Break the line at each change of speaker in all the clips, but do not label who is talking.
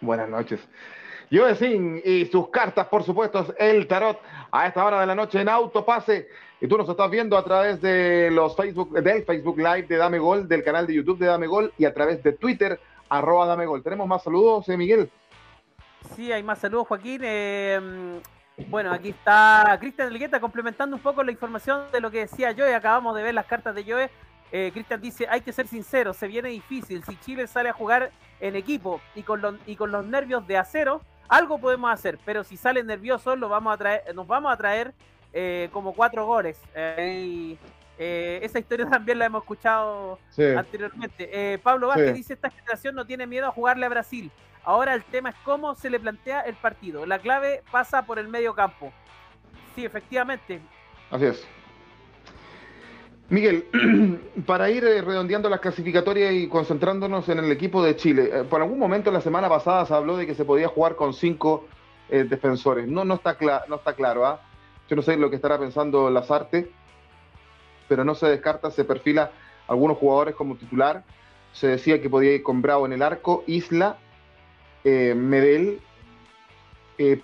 Buenas noches. Sin y sus cartas, por supuesto, el tarot a esta hora de la noche en Autopase. Y tú nos estás viendo a través de los Facebook, del Facebook Live de Dame Gol, del canal de YouTube de Dame Gol y a través de Twitter, arroba Dame Gol. ¿Tenemos más saludos, eh, Miguel?
Sí, hay más saludos, Joaquín. Eh, bueno, aquí está Cristian Elgueta complementando un poco la información de lo que decía Joe. Acabamos de ver las cartas de Joe. Eh, Cristian dice, hay que ser sincero, se viene difícil. Si Chile sale a jugar en equipo y con los, y con los nervios de acero, algo podemos hacer. Pero si sale nervioso, lo vamos a traer, nos vamos a traer eh, como cuatro goles. Eh, esa historia también la hemos escuchado anteriormente. Pablo Vázquez dice, esta generación no tiene miedo a jugarle a Brasil. Ahora el tema es cómo se le plantea el partido. La clave pasa por el medio campo. Sí, efectivamente.
Así es. Miguel, para ir eh, redondeando las clasificatorias y concentrándonos en el equipo de Chile, eh, por algún momento la semana pasada se habló de que se podía jugar con cinco eh, defensores. No, no, está, no está claro. ¿ah? Yo no sé lo que estará pensando Lazarte, pero no se descarta, se perfila algunos jugadores como titular. Se decía que podía ir con Bravo en el arco, Isla Medel,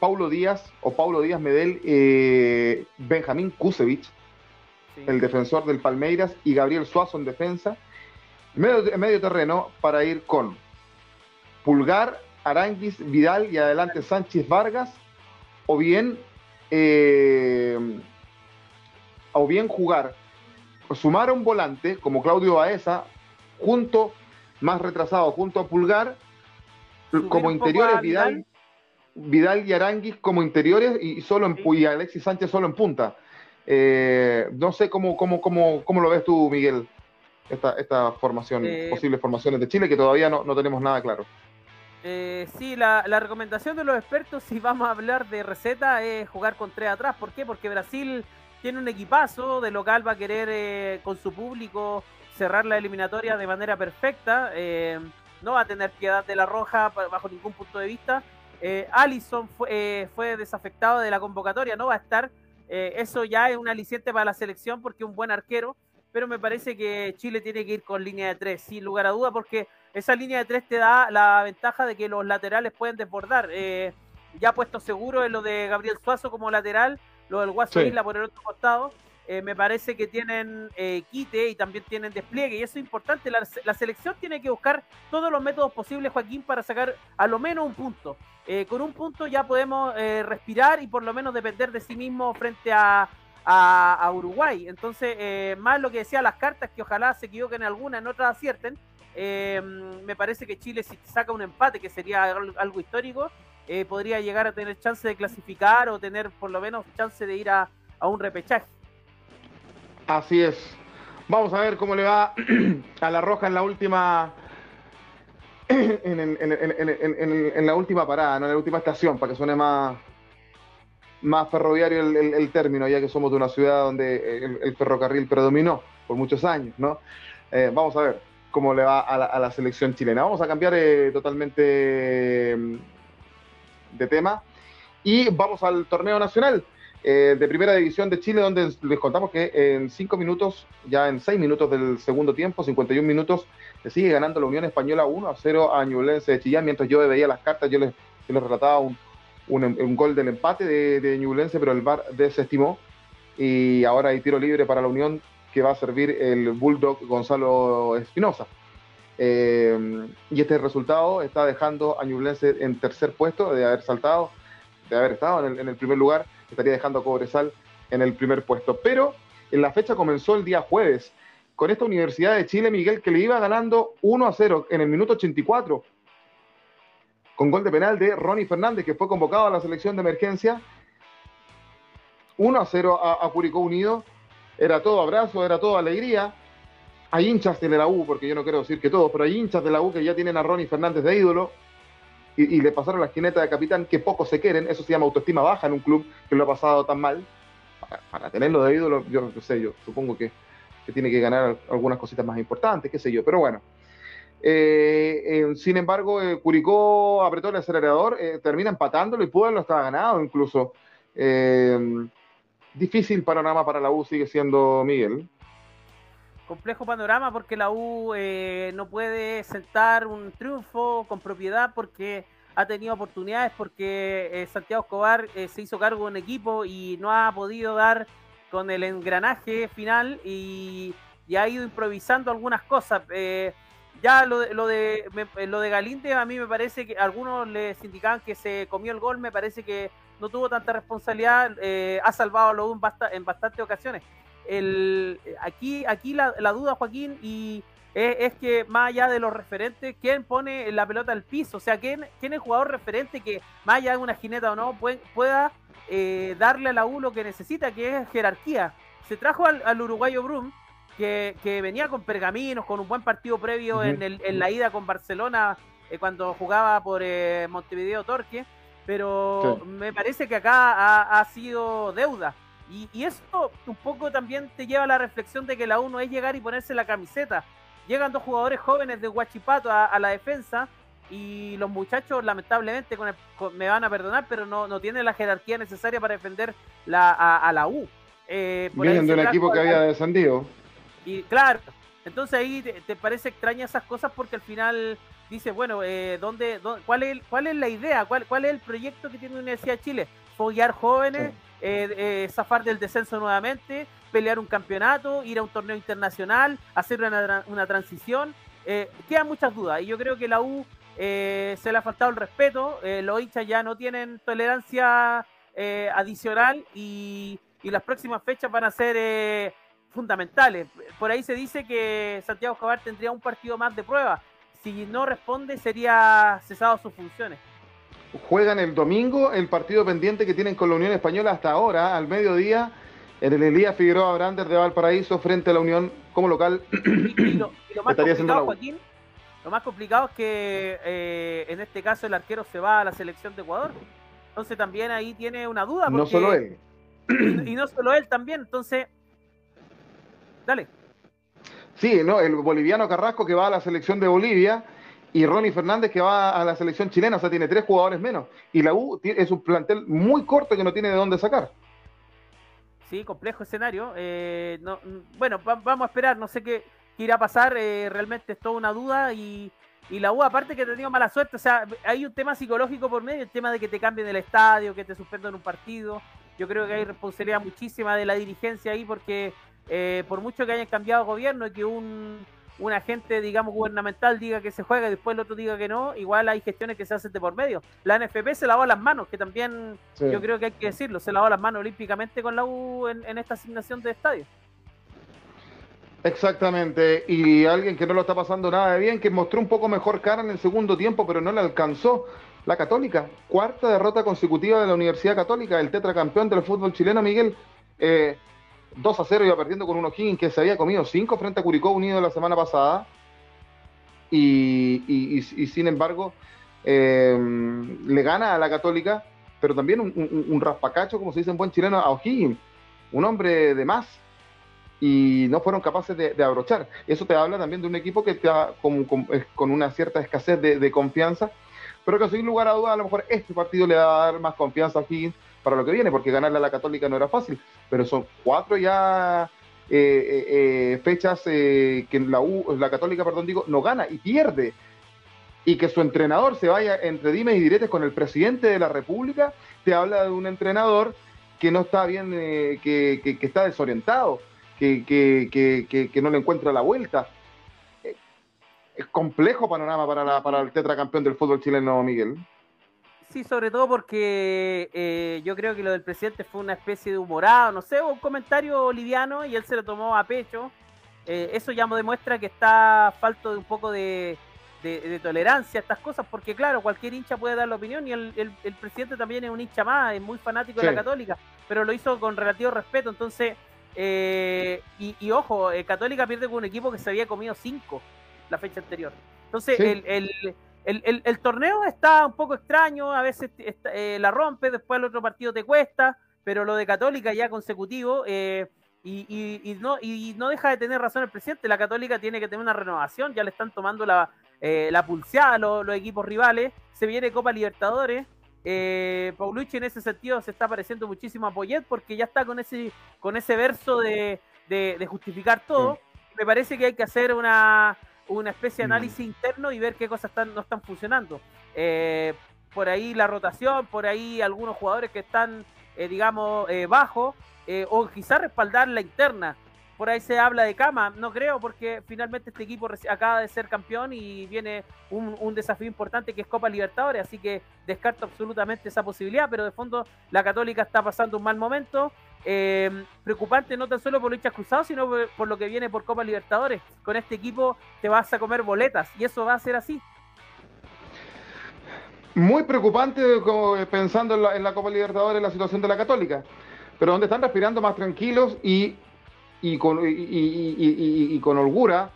Paulo Díaz o Paulo Díaz Medel, Benjamín Kusevich, el defensor del Palmeiras, y Gabriel Suazo en defensa. Medio, medio terreno para ir con Pulgar, Aranguis, Vidal y adelante Sánchez Vargas, o bien, o bien jugar, sumar a un volante como Claudio Baeza, junto, más retrasado, junto a Pulgar, como interiores Vidal, Vidal, y Aranguis como interiores y solo en, y Alexis Sánchez solo en punta. Eh, no sé cómo, cómo, cómo, cómo lo ves tú, Miguel, esta, esta formación, eh, posibles formaciones de Chile que todavía no, no tenemos nada claro.
Eh, sí, la, la, recomendación de los expertos, si vamos a hablar de receta, es jugar con tres atrás. ¿Por qué? Porque Brasil tiene un equipazo, de local va a querer eh, con su público cerrar la eliminatoria de manera perfecta no va a tener piedad de la roja bajo ningún punto de vista. Allison fue, eh, fue, desafectado de la convocatoria, no va a estar. Eh, eso ya es un aliciente para la selección porque es un buen arquero, pero me parece que Chile tiene que ir con línea de tres, sin lugar a duda, porque esa línea de tres te da la ventaja de que los laterales pueden desbordar. Eh, ya puesto seguro en lo de Gabriel Suazo como lateral, lo del Guaso Isla por el otro costado. Eh, me parece que tienen eh, quite y también tienen despliegue, y eso es importante. La, selección tiene que buscar todos los métodos posibles, Joaquín, para sacar a lo menos un punto. Eh, con un punto ya podemos respirar y por lo menos depender de sí mismo frente a, a, Uruguay. Entonces, más lo que decía las cartas, que ojalá se equivoquen en alguna, en otras acierten. me parece que Chile, si saca un empate, que sería algo histórico, podría llegar a tener chance de clasificar o tener por lo menos chance de ir a un repechaje.
Así es. Vamos a ver cómo le va a la Roja en la última. En, la última parada, ¿no? en la última estación, para que suene más, más ferroviario el, término, ya que somos de una ciudad donde el, ferrocarril predominó por muchos años, ¿no? Eh, vamos a ver cómo le va a la, selección chilena. Vamos a cambiar eh, totalmente mm, de tema y vamos al torneo nacional. Eh, de Primera División de Chile, donde les contamos que en cinco minutos, ya en seis minutos del segundo tiempo, 51 minutos, sigue ganando la Unión Española 1 a 0 a Ñublense de Chillán. Mientras yo veía las cartas, yo les, les relataba un, un, gol del empate de, de Ñublense, pero el VAR desestimó. Y ahora hay tiro libre para la Unión que va a servir el Bulldog Gonzalo Espinosa. Eh, y este resultado está dejando a Ñublense en tercer puesto de haber saltado, de haber estado en el primer lugar estaría dejando a Cobresal en el primer puesto. Pero en la fecha comenzó el día jueves con esta Universidad de Chile, Miguel, que le iba ganando 1 a 0 en el minuto 84, con gol de penal de Ronnie Fernández, que fue convocado a la selección de emergencia. 1 a 0 a, Curicó Unido. Era todo abrazo, era todo alegría. Hay hinchas de la U, porque yo no quiero decir que todos, pero hay hinchas de la U que ya tienen a Ronnie Fernández de ídolo y, le pasaron la esquineta de capitán que pocos se quieren, eso se llama autoestima baja en un club que lo ha pasado tan mal. Para, tenerlo de ídolo, yo no sé, yo supongo que, tiene que ganar algunas cositas más importantes, qué sé yo, pero bueno. Eh, sin embargo, eh, Curicó apretó el acelerador, eh, termina empatándolo y Pueblo estaba ganado incluso. difícil panorama para la U sigue siendo Miguel
complejo panorama porque la U eh, no puede sentar un triunfo con propiedad porque ha tenido oportunidades porque eh, Santiago Escobar eh, se hizo cargo de un equipo y no ha podido dar con el engranaje final y, ha ido improvisando algunas cosas. Eh, ya lo lo de, lo de Galinde a mí me parece que algunos les indicaban que se comió el gol, me parece que no tuvo tanta responsabilidad, ha salvado a lo en bastantes ocasiones. El, aquí aquí la, la duda, Joaquín, y es, que más allá de los referentes, ¿quién pone la pelota al piso? O sea, ¿quién, quién es el jugador referente que, más allá de una jineta o no, pueda eh, darle a la U lo que necesita, que es jerarquía? Se trajo al, uruguayo Brum, que, venía con pergaminos, con un buen partido previo en, el, en, la ida con Barcelona eh, cuando jugaba por eh, Montevideo Torque, pero me parece que acá ha, sido deuda. Y, y, eso un poco también te lleva a la reflexión de que la U no es llegar y ponerse la camiseta, Llegan dos jugadores jóvenes de Huachipato a, la defensa y los muchachos lamentablemente con me van a perdonar, pero no, no tienen la jerarquía necesaria para defender la, a, la U.
Eh, Vienen de un equipo que había descendido.
Y claro, entonces ahí te, parece extraña esas cosas porque al final dice, bueno, eh, ¿dónde, cuál, es, ¿cuál es la idea? ¿Cuál, ¿Cuál es el proyecto que tiene la Universidad de Chile? Follar jóvenes, eh, eh, zafar del descenso nuevamente, pelear un campeonato, ir a un torneo internacional, hacer una, transición. Eh, quedan muchas dudas y yo creo que la U eh, se le ha faltado el respeto, los hinchas ya no tienen tolerancia adicional y, las próximas fechas van a ser fundamentales. Por ahí se dice que Santiago Escobar tendría un partido más de prueba. Si no responde, sería cesado sus funciones
juegan el domingo el partido pendiente que tienen con la Unión Española hasta ahora, al mediodía, en el Elías Figueroa Brander de Valparaíso frente a la Unión como local.
Y, lo, más complicado, Joaquín, lo más complicado es que eh, en este caso el arquero se va a la selección de Ecuador. Entonces también ahí tiene una duda.
no solo él.
Y, no solo él también. Entonces, dale.
Sí, no, el boliviano Carrasco que va a la selección de Bolivia y Ronnie Fernández que va a la selección chilena, o sea, tiene tres jugadores menos. Y la U es un plantel muy corto que no tiene de dónde sacar.
Sí, complejo escenario. Eh, no, bueno, vamos a esperar, no sé qué, irá a pasar. Eh, realmente es toda una duda y, la U, aparte que ha tenido mala suerte, o sea, hay un tema psicológico por medio, el tema de que te cambien el estadio, que te suspendan un partido. Yo creo que hay responsabilidad muchísima de la dirigencia ahí porque eh, por mucho que hayan cambiado gobierno y que un, un agente, digamos, gubernamental diga que se juega y después el otro diga que no, igual hay gestiones que se hacen de por medio. La NFP se lavó las manos, que también yo creo que hay que decirlo, se lavó las manos olímpicamente con la U en, esta asignación de estadio.
Exactamente, y alguien que no lo está pasando nada de bien, que mostró un poco mejor cara en el segundo tiempo, pero no le alcanzó. La Católica, cuarta derrota consecutiva de la Universidad Católica, el tetracampeón del fútbol chileno, Miguel. Eh, 2 a 0 iba perdiendo con un O'Higgins que se había comido 5 frente a Curicó Unido la semana pasada. Y, sin embargo, eh, le gana a la Católica, pero también un, raspacacho, como se dice en buen chileno, a O'Higgins, un hombre de más. Y no fueron capaces de, abrochar. Eso te habla también de un equipo que está con, con, una cierta escasez de, confianza, pero que sin lugar a dudas, a lo mejor este partido le va a dar más confianza a O'Higgins para lo que viene, porque ganarle a la Católica no era fácil, pero son cuatro ya eh, eh, eh, fechas que la, U, la Católica, perdón, digo, no gana y pierde. Y que su entrenador se vaya entre dimes y diretes con el presidente de la República, te habla de un entrenador que no está bien, que, que, está desorientado, que, que, no le encuentra la vuelta. Es complejo panorama para, la, para el tetracampeón del fútbol chileno, Miguel.
Sí, sobre todo porque eh, yo creo que lo del presidente fue una especie de humorado, no sé, un comentario liviano y él se lo tomó a pecho. Eh, eso ya demuestra que está falto de un poco de, tolerancia a estas cosas, porque claro, cualquier hincha puede dar la opinión y el, presidente también es un hincha más, es muy fanático de la católica, pero lo hizo con relativo respeto, entonces, eh, y, ojo, Católica pierde con un equipo que se había comido cinco la fecha anterior. Entonces, el el, torneo está un poco extraño, a veces eh, la rompe, después el otro partido te cuesta, pero lo de Católica ya consecutivo eh, y, no, y no deja de tener razón el presidente, la Católica tiene que tener una renovación, ya le están tomando la, eh, la pulseada a los, equipos rivales, se viene Copa Libertadores, eh, Paulucci en ese sentido se está pareciendo muchísimo a Poyet porque ya está con ese, con ese verso de, justificar todo. Me parece que hay que hacer una, una especie de mm. análisis interno y ver qué cosas están, no están funcionando. Eh, por ahí la rotación, por ahí algunos jugadores que están, eh, digamos, eh, bajos, o quizás respaldar la interna. Por ahí se habla de cama, no creo, porque finalmente este equipo acaba de ser campeón y viene un, desafío importante que es Copa Libertadores, así que descarto absolutamente esa posibilidad, pero de fondo la Católica está pasando un mal momento, eh, preocupante no tan solo por hinchas cruzados, sino por, lo que viene por Copa Libertadores. Con este equipo te vas a comer boletas y eso va a ser así.
Muy preocupante como pensando en la, Copa Libertadores la situación de la Católica, pero donde están respirando más tranquilos y, y, con, y, con holgura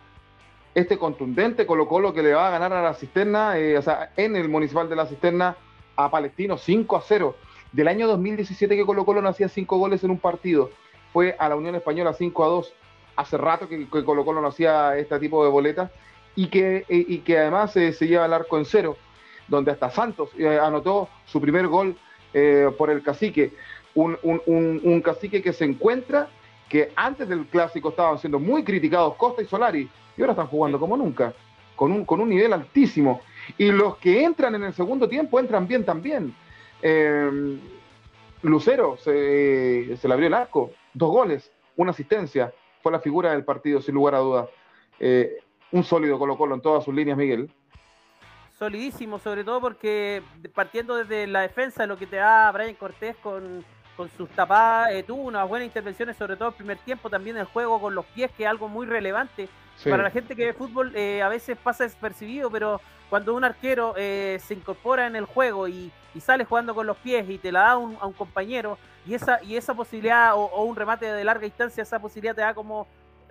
este contundente Colo Colo que le va a ganar a la cisterna, eh, o sea, en el municipal de la cisterna a Palestino 5 a 0 del año 2017 que Colo Colo no hacía cinco goles en un partido. Fue a la Unión Española 5 a 2. Hace rato que, Colo Colo no hacía este tipo de boletas y que, y, que además se lleva el arco en cero, donde hasta Santos eh, anotó su primer gol eh, por el cacique. Un, un, cacique que se encuentra que antes del clásico estaban siendo muy criticados Costa y Solari y ahora están jugando como nunca, con un, con un nivel altísimo. Y los que entran en el segundo tiempo entran bien también. Eh, Lucero se, le abrió el arco, dos goles, una asistencia, fue la figura del partido, sin lugar a dudas. Eh, un sólido Colo Colo en todas sus líneas, Miguel.
Solidísimo, sobre todo porque partiendo desde la defensa, lo que te da Brian Cortés con, sus tapadas, eh, tuvo unas buenas intervenciones, sobre todo el primer tiempo, también el juego con los pies, que es algo muy relevante. Para la gente que ve fútbol a veces pasa despercibido, pero cuando un arquero se incorpora en el juego y, y sale jugando con los pies y te la da a un compañero y esa, y esa posibilidad o, un remate de larga distancia, esa posibilidad te da como,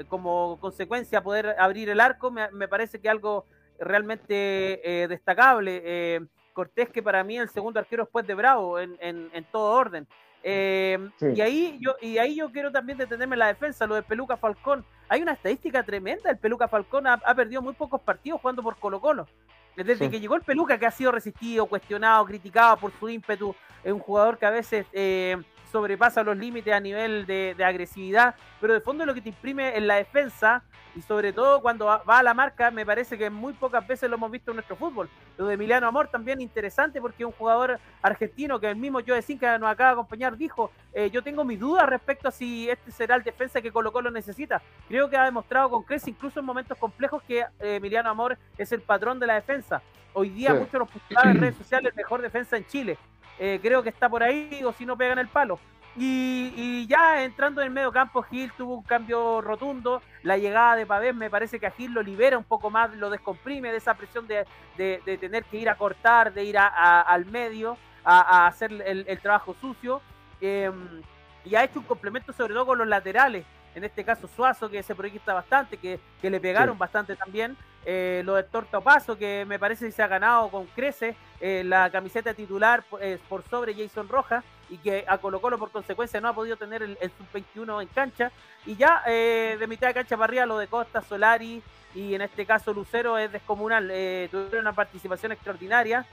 como consecuencia poder abrir el arco, me, parece que algo realmente eh, destacable. Cortés, que para mí el segundo arquero después de Bravo en, en, todo orden. Eh, y ahí yo y ahí yo quiero también detenerme en la defensa, lo de Peluca Falcón. Hay una estadística tremenda, el Peluca Falcón ha, ha perdido muy pocos partidos jugando por Colo Colo. Desde que llegó el Peluca, que ha sido resistido, cuestionado, criticado por su ímpetu, es un jugador que a veces eh, sobrepasa los límites a nivel de, agresividad, pero de fondo lo que te imprime en la defensa y sobre todo cuando va a la marca, me parece que muy pocas veces lo hemos visto en nuestro fútbol. Lo de Emiliano Amor también interesante porque es un jugador argentino que el mismo Joe Cinca nos acaba de acompañar dijo, eh, yo tengo mis dudas respecto a si este será el defensa que Colo Colo necesita. Creo que ha demostrado con creces, incluso en momentos complejos, que eh, Emiliano Amor es el patrón de la defensa. Hoy día muchos postulaban en redes sociales mejor defensa en Chile. Eh, creo que está por ahí, o si no pegan el palo. Y, ya entrando en el medio campo, Gil tuvo un cambio rotundo. La llegada de Pavés me parece que a Gil lo libera un poco más, lo descomprime de esa presión de, tener que ir a cortar, de ir al medio, a, hacer el, trabajo sucio. Em, y ha hecho un complemento sobre todo con los laterales. En este caso Suazo, que se proyecta bastante, que, le pegaron bastante también. Eh, lo de Tortopaso, que me parece que se ha ganado con crece eh, la camiseta titular eh, por sobre Jason Rojas y que a Colo Colo por consecuencia no ha podido tener el, sub-21 en cancha. Y ya de mitad de cancha para arriba lo de Costa, Solari y en este caso Lucero es descomunal. tuvieron una participación extraordinaria.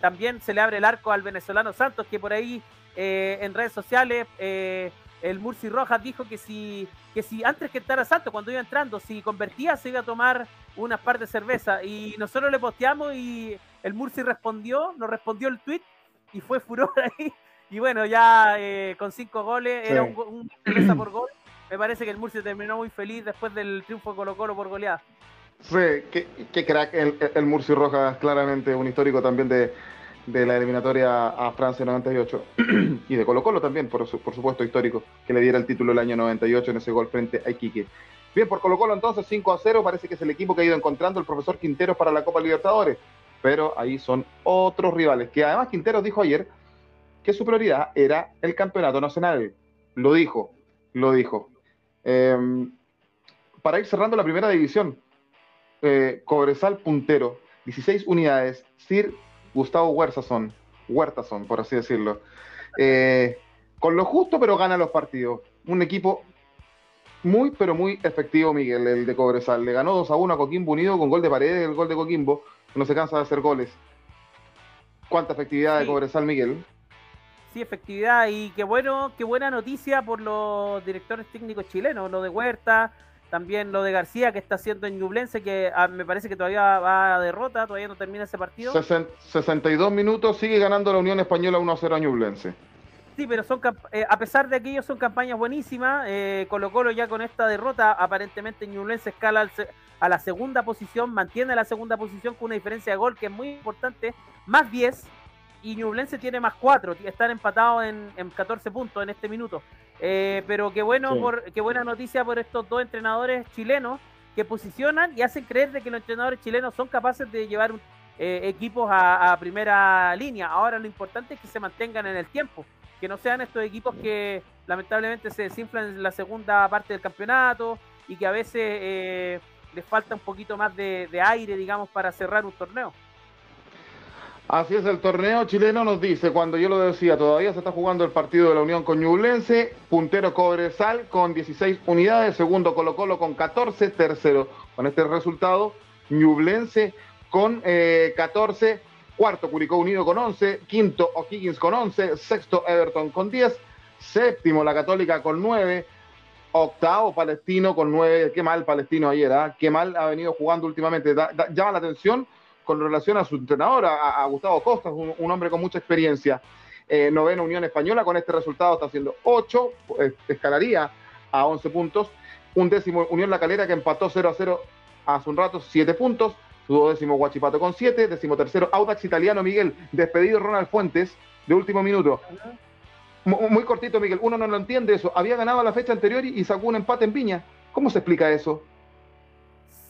también se le abre el arco al venezolano Santos, que por ahí en redes sociales el Murci Rojas dijo que si, que si antes que entrara Santos, cuando iba entrando, si convertía, se iba a tomar unas par de cerveza. Y nosotros le posteamos y el Murci respondió, nos respondió el tweet y fue furor ahí. Y bueno, ya eh, con cinco goles, era un, cerveza por gol. Me parece que el Murci terminó muy feliz después del triunfo de Colo Colo por goleada.
Sí, qué, crack el, el Murci Rojas, claramente un histórico también de, de la eliminatoria a Francia 98 y de Colo Colo también, por, por, supuesto, histórico, que le diera el título el año 98 en ese gol frente a Iquique. Bien, por Colo Colo entonces 5 a 0, parece que es el equipo que ha ido encontrando el profesor Quinteros para la Copa Libertadores, pero ahí son otros rivales, que además Quinteros dijo ayer que su prioridad era el campeonato nacional. Lo dijo, lo dijo. Em, para ir cerrando la primera división, eh, Cobresal puntero, 16 unidades, Sir Gustavo Huertazón, Huertazón, por así decirlo. Eh, con lo justo, pero gana los partidos. Un equipo muy, pero muy efectivo, Miguel, el de Cobresal. Le ganó 2 a 1 a Coquimbo Unido con gol de paredes, el gol de Coquimbo, no se cansa de hacer goles. ¿Cuánta efectividad de Cobresal, Miguel?
Sí, efectividad y qué bueno, qué buena noticia por los directores técnicos chilenos, lo de Huerta, también lo de García que está haciendo en Ñublense, que ah, me parece que todavía va a derrota, todavía no termina ese partido.
62 minutos, sigue ganando la Unión Española 1-0 a Ñublense.
Sí, pero son eh, a pesar de que ellos son campañas buenísimas, eh, Colo Colo ya con esta derrota, aparentemente Ñublense escala a la segunda posición, mantiene la segunda posición con una diferencia de gol que es muy importante, más 10, y Ñublense tiene más 4, están empatados en, en 14 puntos en este minuto. Eh, pero qué bueno por, qué buena noticia por estos dos entrenadores chilenos que posicionan y hacen creer de que los entrenadores chilenos son capaces de llevar eh, equipos a, primera línea. Ahora lo importante es que se mantengan en el tiempo, que no sean estos equipos que lamentablemente se desinflan en la segunda parte del campeonato y que a veces eh, les falta un poquito más de aire, digamos, para cerrar un torneo.
Así es, el torneo chileno nos dice, cuando yo lo decía, todavía se está jugando el partido de la Unión con Ñublense, puntero Cobresal con 16 unidades, segundo Colo Colo con 14, tercero con este resultado, Ñublense con 14, eh, cuarto Curicó Unido con 11, quinto O'Higgins con 11, sexto Everton con 10, séptimo La Católica con 9, octavo Palestino con 9, qué mal Palestino ayer, ¿ah? qué mal ha venido jugando últimamente, llama la atención con relación a su entrenador, a, Gustavo Costa, un, hombre con mucha experiencia. Eh, novena Unión Española, con este resultado está haciendo 8, eh, escalaría a 11 puntos. Un décimo Unión La Calera que empató 0 a 0 hace un rato, 7 puntos. Su décimo Guachipato con 7. Décimo tercero Audax Italiano Miguel. Despedido Ronald Fuentes de último minuto. Muy, cortito, Miguel. Uno no lo entiende eso. Había ganado la fecha anterior y, sacó un empate en Viña. ¿Cómo se explica eso?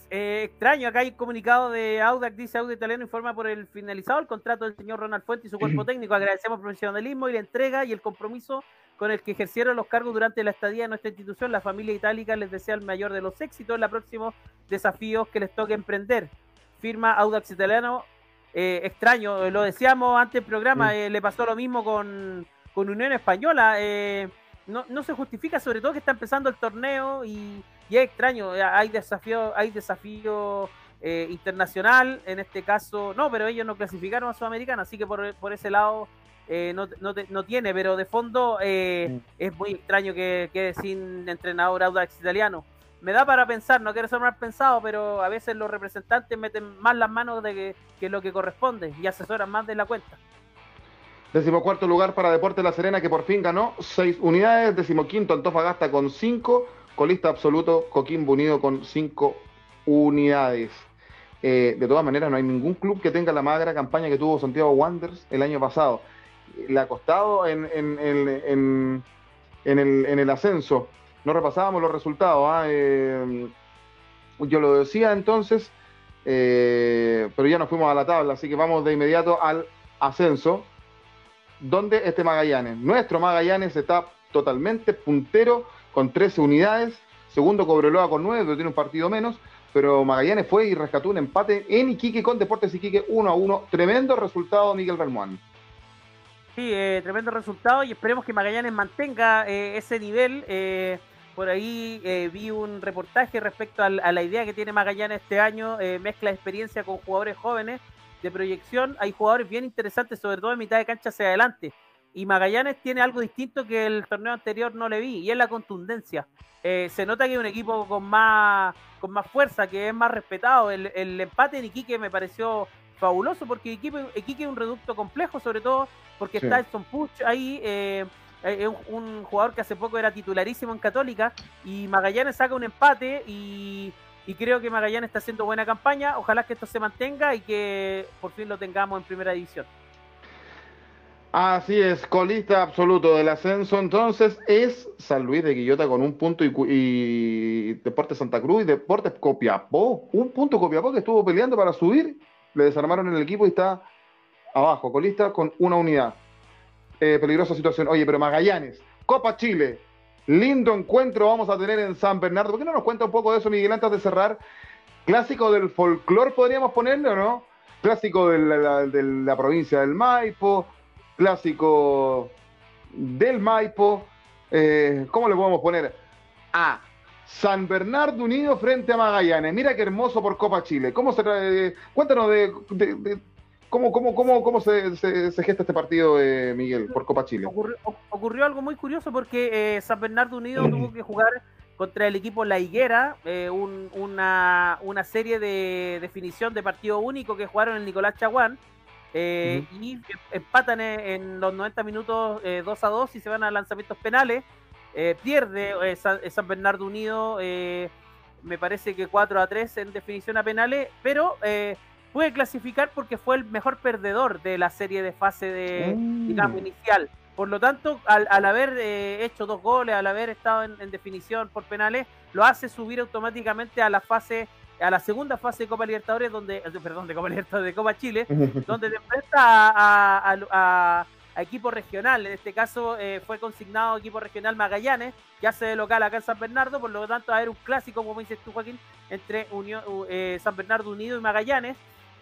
Eh, extraño, acá hay comunicado de Audax, dice Audax Italiano, informa por el finalizado el contrato del señor Ronald Fuente y su cuerpo técnico. Agradecemos el profesionalismo y la entrega y el compromiso con el que ejercieron los cargos durante la estadía en nuestra institución. La familia itálica les desea el mayor de los éxitos en los próximos desafíos que les toque emprender. Firma Audax Italiano. Eh, extraño, lo decíamos antes del programa, eh, le pasó lo mismo con, con Unión Española. no, no se justifica, sobre todo que está empezando el torneo y y es extraño, eh, hay desafío, hay desafío eh, internacional, en este caso, no, pero ellos no clasificaron a Sudamericana, así que por, por ese lado eh, no, no, no, tiene, pero de fondo mm. es muy extraño que quede sin entrenador Audax italiano. Me da para pensar, no quiero ser mal pensado, pero a veces los representantes meten más las manos de que, que lo que corresponde y asesoran más de la cuenta.
Decimocuarto lugar para Deporte La Serena, que por fin ganó seis unidades. Decimoquinto Antofagasta con cinco colista absoluto Coquimbo Unido con cinco unidades. Eh, de todas maneras, no hay ningún club que tenga la magra campaña que tuvo Santiago Wanderers el año pasado. Le ha costado en, en, el, ascenso. No repasábamos los resultados. ¿ah? Eh, yo lo decía entonces, eh, pero ya nos fuimos a la tabla, así que vamos de inmediato al ascenso. Donde este Magallanes, nuestro Magallanes está totalmente puntero con 13 unidades, segundo Cobreloa con 9, pero tiene un partido menos, pero Magallanes fue y rescató un empate en Iquique con Deportes Iquique 1 a 1. Tremendo resultado, Miguel Bermuán.
Sí, eh, tremendo resultado y esperemos que Magallanes mantenga eh, ese nivel. Eh, por ahí vi un reportaje respecto a, la idea que tiene Magallanes este año, mezcla experiencia con jugadores jóvenes de proyección. Hay jugadores bien interesantes, sobre todo en mitad de cancha hacia adelante. Y Magallanes tiene algo distinto que el torneo anterior no le vi, y es la contundencia. Eh, se nota que es un equipo con más, con más fuerza, que es más respetado. El, empate en Iquique me pareció fabuloso, porque Iquique, Iquique es un reducto complejo, sobre todo porque está Edson Puch ahí, eh, es un, jugador que hace poco era titularísimo en Católica, y Magallanes saca un empate y, y creo que Magallanes está haciendo buena campaña. Ojalá que esto se mantenga y que por fin lo tengamos en primera división.
Así es, colista absoluto del ascenso entonces es San Luis de Guillota con un punto y, Deportes Santa Cruz y Deportes Copiapó. Un punto Copiapó que estuvo peleando para subir, le desarmaron el equipo y está abajo, colista con una unidad. Eh, peligrosa situación. Oye, pero Magallanes, Copa Chile, lindo encuentro vamos a tener en San Bernardo. ¿Por qué no nos cuenta un poco de eso, Miguel, antes de cerrar? Clásico del folclore podríamos ponerle, ¿o no? Clásico de la provincia del Maipo clásico del Maipo. Eh, ¿Cómo le podemos poner? A San Bernardo Unido frente a Magallanes. Mira qué hermoso por Copa Chile. ¿Cómo se eh, cuéntanos de, cómo, cómo, cómo, cómo se, gesta este partido, eh, Miguel, por Copa Chile.
Ocurrió, algo muy curioso porque San Bernardo Unido tuvo que jugar contra el equipo La Higuera, eh, una, una, serie de definición de partido único que jugaron el Nicolás Chaguán. Eh, y empatan en, los 90 minutos 2 a 2 y se van a lanzamientos penales. pierde San, Bernardo Unido, me parece que 4 a 3 en definición a penales, pero puede clasificar porque fue el mejor perdedor de la serie de fase de, digamos, mm. inicial. Por lo tanto, al, haber eh, hecho dos goles, al haber estado en, definición por penales, lo hace subir automáticamente a la fase, a la segunda fase de Copa Libertadores, donde, eh, perdón, de Copa Libertadores, de Copa Chile, donde se enfrenta a, equipo regional. En este caso eh, fue consignado equipo regional Magallanes, que hace de local acá en San Bernardo, por lo tanto va a haber un clásico, como dices tú, Joaquín, entre Unión, San Bernardo Unido y Magallanes.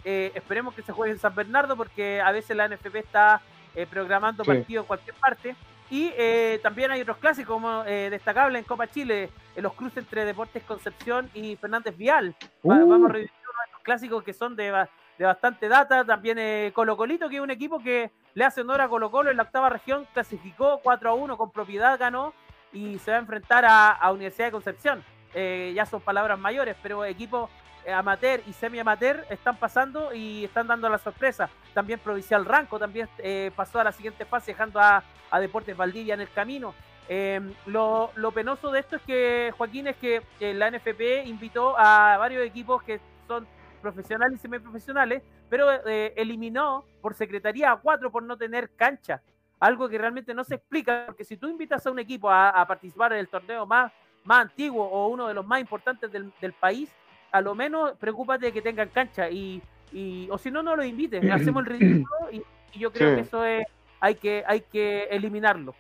Esperemos que se juegue en San Bernardo porque a veces la NFP está eh, programando partidos en cualquier parte. Y eh, también hay otros clásicos como eh, destacable en Copa Chile, en los cruces entre Deportes Concepción y Fernández Vial. Uh. Vamos a revivir uno de estos clásicos que son de, de bastante data. También Colo Colito, que es un equipo que le hace honor a Colo Colo en la octava región, clasificó 4 a 1 con propiedad, ganó y se va a enfrentar a, a Universidad de Concepción. ya son palabras mayores, pero equipo eh, amateur y semi-amateur están pasando y están dando la sorpresa. También Provincial Ranco también eh, pasó a la siguiente fase, dejando a, Deportes Valdivia en el camino. Eh, lo, penoso de esto es que, Joaquín, es que la NFP invitó a varios equipos que son profesionales y semiprofesionales, pero eliminó por secretaría a cuatro por no tener cancha. Algo que realmente no se explica, porque si tú invitas a un equipo a, participar en el torneo más, más antiguo o uno de los más importantes del, del país, a lo menos preocúpate de que tengan cancha y, y o si no, no lo inviten, hacemos el ridículo y, yo creo que eso es, hay que, hay que eliminarlo.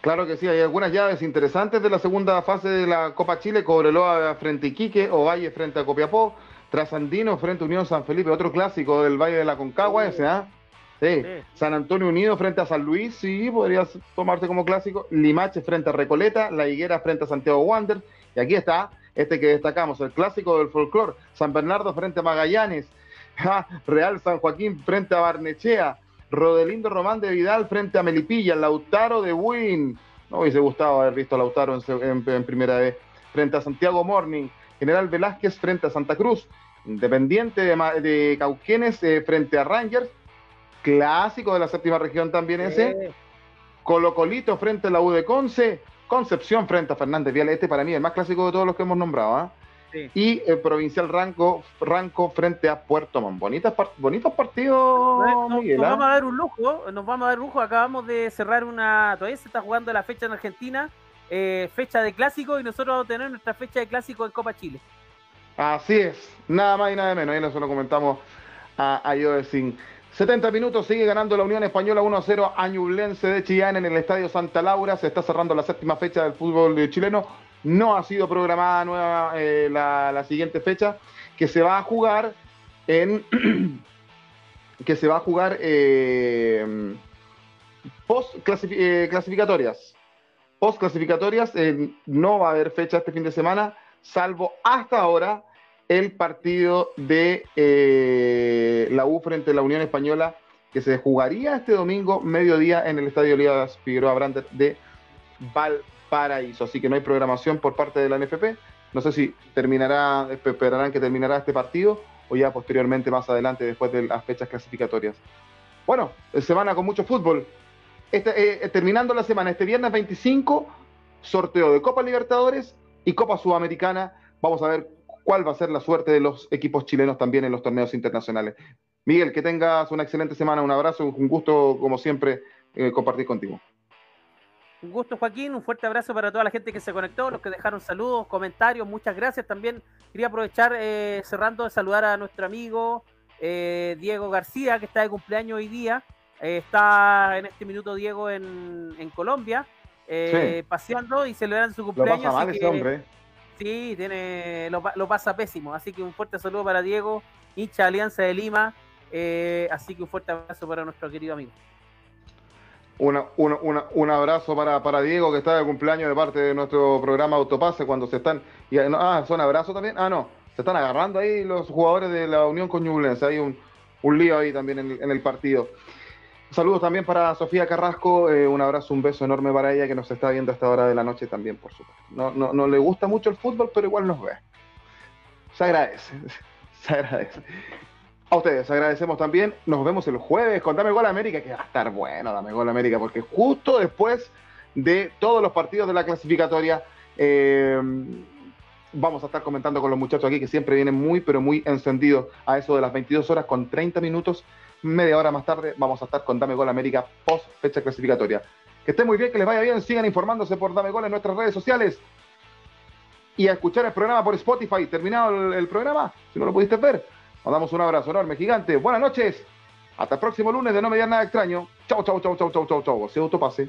Claro que sí, hay algunas llaves interesantes de la segunda fase de la Copa Chile, Cobreloa frente a Iquique, Ovalle frente a Copiapó, Trasandino frente a Unión San Felipe, otro clásico del Valle de la Concagua ese, ¿ah? Sí. San Antonio Unido frente a San Luis, sí, podrías tomarte como clásico. Limache frente a Recoleta, La Higuera frente a Santiago Wander. Y aquí está este que destacamos, el clásico del folclore, San Bernardo frente a Magallanes, Real San Joaquín frente a Barnechea, Rodelindo Román de Vidal frente a Melipilla, Lautaro de Win, no hubiese gustado haber visto a Lautaro en, primera vez, frente a Santiago Morning, General Velázquez frente a Santa Cruz, Independiente de, Cauquenes eh, frente a Rangers, clásico de la séptima región también ese, Colocolito frente a la U de Conce, Concepción frente a Fernández Vial. Este para mí es el más clásico de todos los que hemos nombrado. ¿ah? Y el Provincial Ranco, Ranco frente a Puerto Montt. Bonitas bonitos partidos,
nos, Miguel, nos ¿ah? vamos a dar un lujo, nos vamos a dar un lujo. Acabamos de cerrar una. Todavía se está jugando la fecha en Argentina, eh, fecha de clásico, y nosotros vamos a tener nuestra fecha de clásico en Copa Chile.
Así es, nada más y nada menos. Ahí nosotros comentamos a, a Sin 70 minutos, sigue ganando la Unión Española 1-0 a Ñublense de Chillán en el Estadio Santa Laura. Se está cerrando la séptima fecha del fútbol chileno. No ha sido programada nueva eh, la, siguiente fecha, que se va a jugar en. que se va a jugar eh, post eh, clasificatorias. Post clasificatorias, no va a haber fecha este fin de semana, salvo hasta ahora el partido de eh, la U frente a la Unión Española que se jugaría este domingo mediodía en el Estadio Elías Figueroa Brandt de Valparaíso. Así que no hay programación por parte de la NFP. No sé si terminará, esperarán que terminará este partido o ya posteriormente más adelante después de las fechas clasificatorias. Bueno, semana con mucho fútbol. Este, eh, terminando la semana, este viernes 25, sorteo de Copa Libertadores y Copa Sudamericana. Vamos a ver cuál va a ser la suerte de los equipos chilenos también en los torneos internacionales. Miguel, que tengas una excelente semana, un abrazo, un gusto como siempre eh, compartir contigo.
Un gusto Joaquín, un fuerte abrazo para toda la gente que se conectó, los que dejaron saludos, comentarios, muchas gracias. También quería aprovechar, eh, cerrando, de saludar a nuestro amigo eh, Diego García, que está de cumpleaños hoy día. está en este minuto Diego en, Colombia, paseando y celebrando su cumpleaños. Lo pasa mal ese hombre. Sí, tiene, lo, pasa pésimo. Así que un fuerte saludo para Diego, hincha Alianza de Lima. Eh, así que un fuerte abrazo para nuestro querido amigo.
Una, un abrazo para, para, Diego que está de cumpleaños de parte de nuestro programa Autopase cuando se están. Y, ah, son abrazos también. Ah, no. Se están agarrando ahí los jugadores de la Unión con Hay un, un lío ahí también en, el partido. Saludos también para Sofía Carrasco, eh, un abrazo, un beso enorme para ella que nos está viendo a esta hora de la noche también, por supuesto. No, no, no le gusta mucho el fútbol, pero igual nos ve. Se agradece, se agradece. A ustedes agradecemos también. Nos vemos el jueves con Dame Gol América, que va a estar bueno Dame Gol América, porque justo después de todos los partidos de la clasificatoria, eh, vamos a estar comentando con los muchachos aquí que siempre vienen muy, pero muy encendidos a eso de las 22 horas con 30 minutos. Media hora más tarde vamos a estar con Dame Gol América post fecha clasificatoria. Que estén muy bien, que les vaya bien, sigan informándose por Dame Gol en nuestras redes sociales y a escuchar el programa por Spotify. Terminado el programa, si no lo pudiste ver damos un abrazo enorme, gigante. Buenas noches. Hasta el próximo lunes de No Me Nada Extraño. Chau, chau, chau, chau, chau, chau, chau. Se autopase.